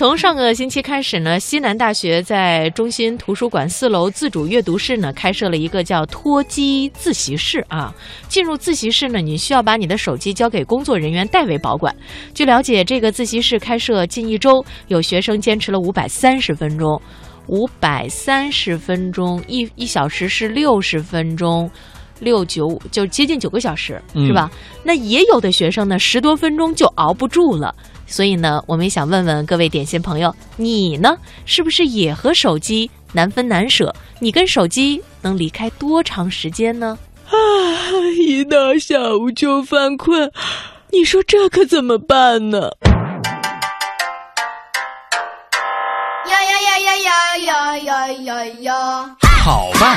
从上个星期开始呢，西南大学在中心图书馆四楼自主阅读室呢，开设了一个叫脱机自习室啊。进入自习室呢，你需要把你的手机交给工作人员代为保管。据了解，这个自习室开设近一周，有学生坚持了五百三十分钟，五百三十分钟，一一小时是六十分钟。六九五就接近九个小时，是吧？那也有的学生呢，十多分钟就熬不住了。所以呢，我们也想问问各位点心朋友，你呢，是不是也和手机难分难舍？你跟手机能离开多长时间呢？啊，一到下午就犯困，你说这可怎么办呢？呀呀呀呀呀呀呀呀呀！好吧，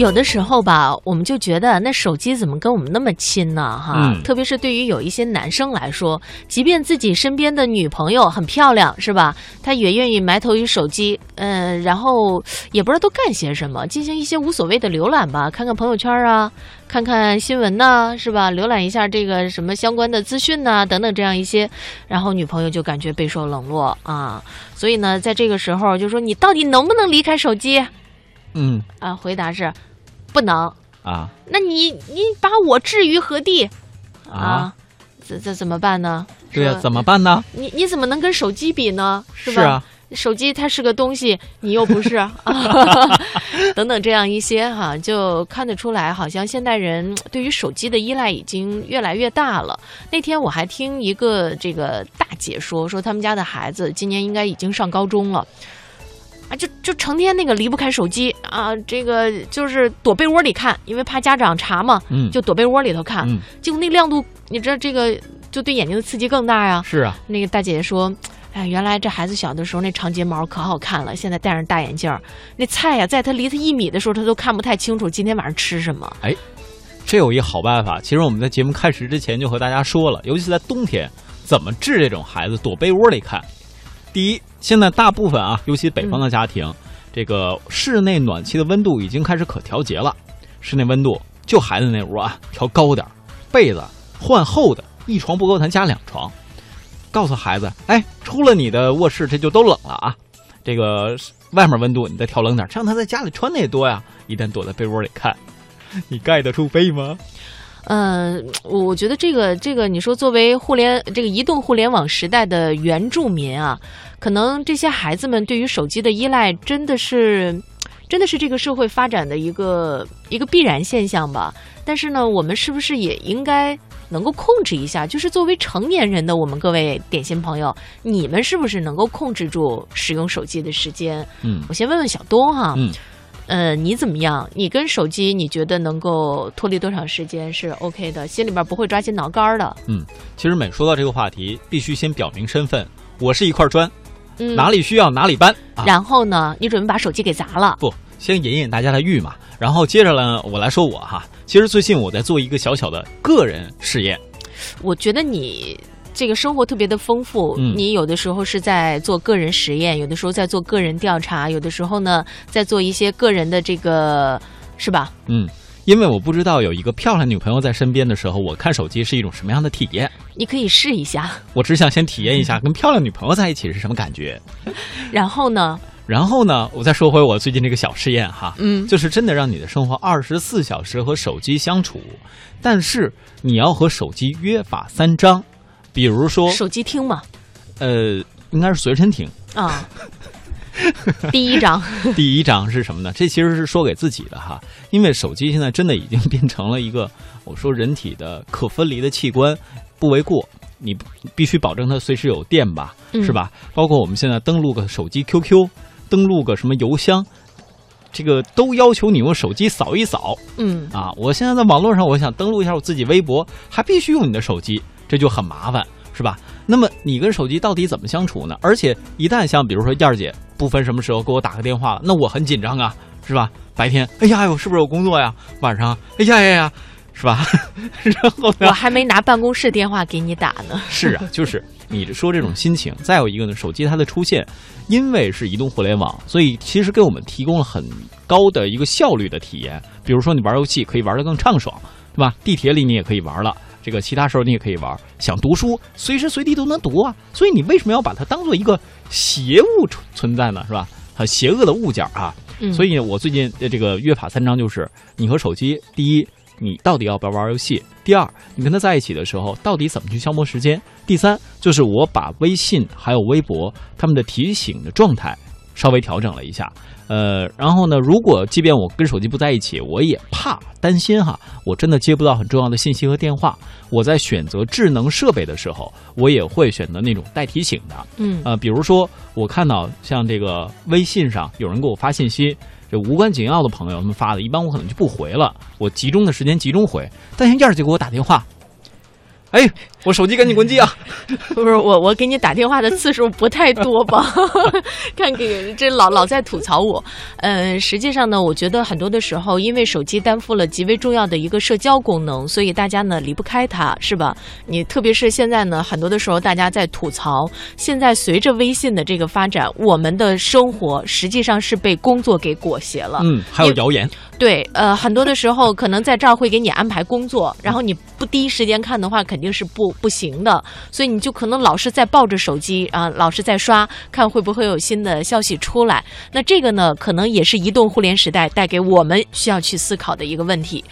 有的时候吧，我们就觉得那手机怎么跟我们那么亲呢？哈，特别是对于有一些男生来说，即便自己身边的女朋友很漂亮，是吧？他也愿意埋头于手机，嗯，然后也不知道都干些什么，进行一些无所谓的浏览吧，看看朋友圈啊，看看新闻呐，是吧？浏览一下这个什么相关的资讯呐，等等这样一些，然后女朋友就感觉备受冷落啊。所以呢，在这个时候就说你到底能不能离开手机？嗯啊，回答是。不能啊？那你你把我置于何地啊？这这怎么办呢？对呀，怎么办呢？你你怎么能跟手机比呢？是吧？是啊，手机它是个东西，你又不是啊。等等，这样一些哈，就看得出来，好像现代人 对于手机的依赖已经越来越大了。那天我还听一个这个大姐说，说他们家的孩子今年应该已经上高中了。啊，就就成天那个离不开手机啊，这个就是躲被窝里看，因为怕家长查嘛，嗯，就躲被窝里头看，嗯，结果那亮度，你知道这个就对眼睛的刺激更大呀。是啊，那个大姐姐说，哎，原来这孩子小的时候那长睫毛可好看了，现在戴上大眼镜，那菜呀，在他离他一米的时候，他都看不太清楚今天晚上吃什么。哎，这有一好办法，其实我们在节目开始之前就和大家说了，尤其是在冬天，怎么治这种孩子躲被窝里看。第一，现在大部分啊，尤其北方的家庭，这个室内暖气的温度已经开始可调节了。室内温度就孩子那屋啊，调高点被子换厚的，一床不够咱加两床。告诉孩子，哎，出了你的卧室这就都冷了啊。这个外面温度你再调冷点，这样他在家里穿的也多呀。一旦躲在被窝里看，你盖得住被吗？呃，我觉得这个这个，你说作为互联这个移动互联网时代的原住民啊，可能这些孩子们对于手机的依赖真的是，真的是这个社会发展的一个一个必然现象吧。但是呢，我们是不是也应该能够控制一下？就是作为成年人的我们各位点心朋友，你们是不是能够控制住使用手机的时间？嗯，我先问问小东哈。嗯。呃，你怎么样？你跟手机，你觉得能够脱离多长时间是 OK 的？心里边不会抓心挠肝的。嗯，其实每说到这个话题，必须先表明身份，我是一块砖，嗯，哪里需要哪里搬。然后呢，你准备把手机给砸了？不，先引引大家的欲嘛。然后接着呢，我来说我哈。其实最近我在做一个小小的个人试验。我觉得你。这个生活特别的丰富，你有的时候是在做个人实验，有的时候在做个人调查，有的时候呢在做一些个人的这个，是吧？嗯，因为我不知道有一个漂亮女朋友在身边的时候，我看手机是一种什么样的体验。你可以试一下。我只想先体验一下 跟漂亮女朋友在一起是什么感觉。然后呢？然后呢？我再说回我最近这个小试验哈，嗯，就是真的让你的生活二十四小时和手机相处，但是你要和手机约法三章。比如说手机听嘛，呃，应该是随身听啊。第一章，第一章是什么呢？这其实是说给自己的哈，因为手机现在真的已经变成了一个 我说人体的可分离的器官，不为过。你必须保证它随时有电吧，嗯是吧？包括我们现在登录个手机 QQ，登录个什么邮箱，这个都要求你用手机扫一扫嗯啊。我现在在网络上，我想登录一下我自己微博，还必须用你的手机，这就很麻烦，是吧？那么你跟手机到底怎么相处呢？而且一旦像比如说燕儿姐不分什么时候给我打个电话了，那我很紧张啊，是吧？白天，哎呀，我是不是有工作呀？晚上，哎呀呀呀，是吧？然后呢我？还没拿办公室电话给你打呢。是啊，就是你说这种心情。再有一个呢，手机它的出现，因为是移动互联网，所以其实给我们提供了很高的一个效率的体验。比如说你玩游戏可以玩得更畅爽，对吧？地铁里你也可以玩了。这个其他时候你也可以玩，想读书随时随地都能读啊，所以你为什么要把它当做一个邪物存存在呢？是吧？很邪恶的物件啊，嗯所以我最近呃这个约法三章就是：你和手机，第一，你到底要不要玩游戏；第二，你跟他在一起的时候，到底怎么去消磨时间；第三，就是我把微信还有微博他们的提醒的状态稍微调整了一下。呃，然后呢，如果即便我跟手机不在一起，我也怕担心哈，我真的接不到很重要的信息和电话。我在选择智能设备的时候，我也会选择那种带提醒的。嗯呃，比如说我看到像这个微信上有人给我发信息，这无关紧要的朋友他们发的，一般我可能就不回了，我集中的时间集中回。但像燕儿姐给我打电话，哎，我手机赶紧关机啊！不是我，我给你打电话的次数不太多吧？看给这老老在吐槽我。嗯，实际上呢，我觉得很多的时候，因为手机担负了极为重要的一个社交功能，所以大家呢离不开它，是吧？你特别是现在呢，很多的时候大家在吐槽，现在随着微信的这个发展，我们的生活实际上是被工作给裹挟了。嗯，还有谣言，对，呃，很多的时候可能在这儿会给你安排工作，然后你不第一时间看的话，肯定是不不行的，所以你就可能老是在抱着手机啊、老是在刷，看会不会有新的消息出来。那这个呢，可能也是移动互联时代带给我们需要去思考的一个问题。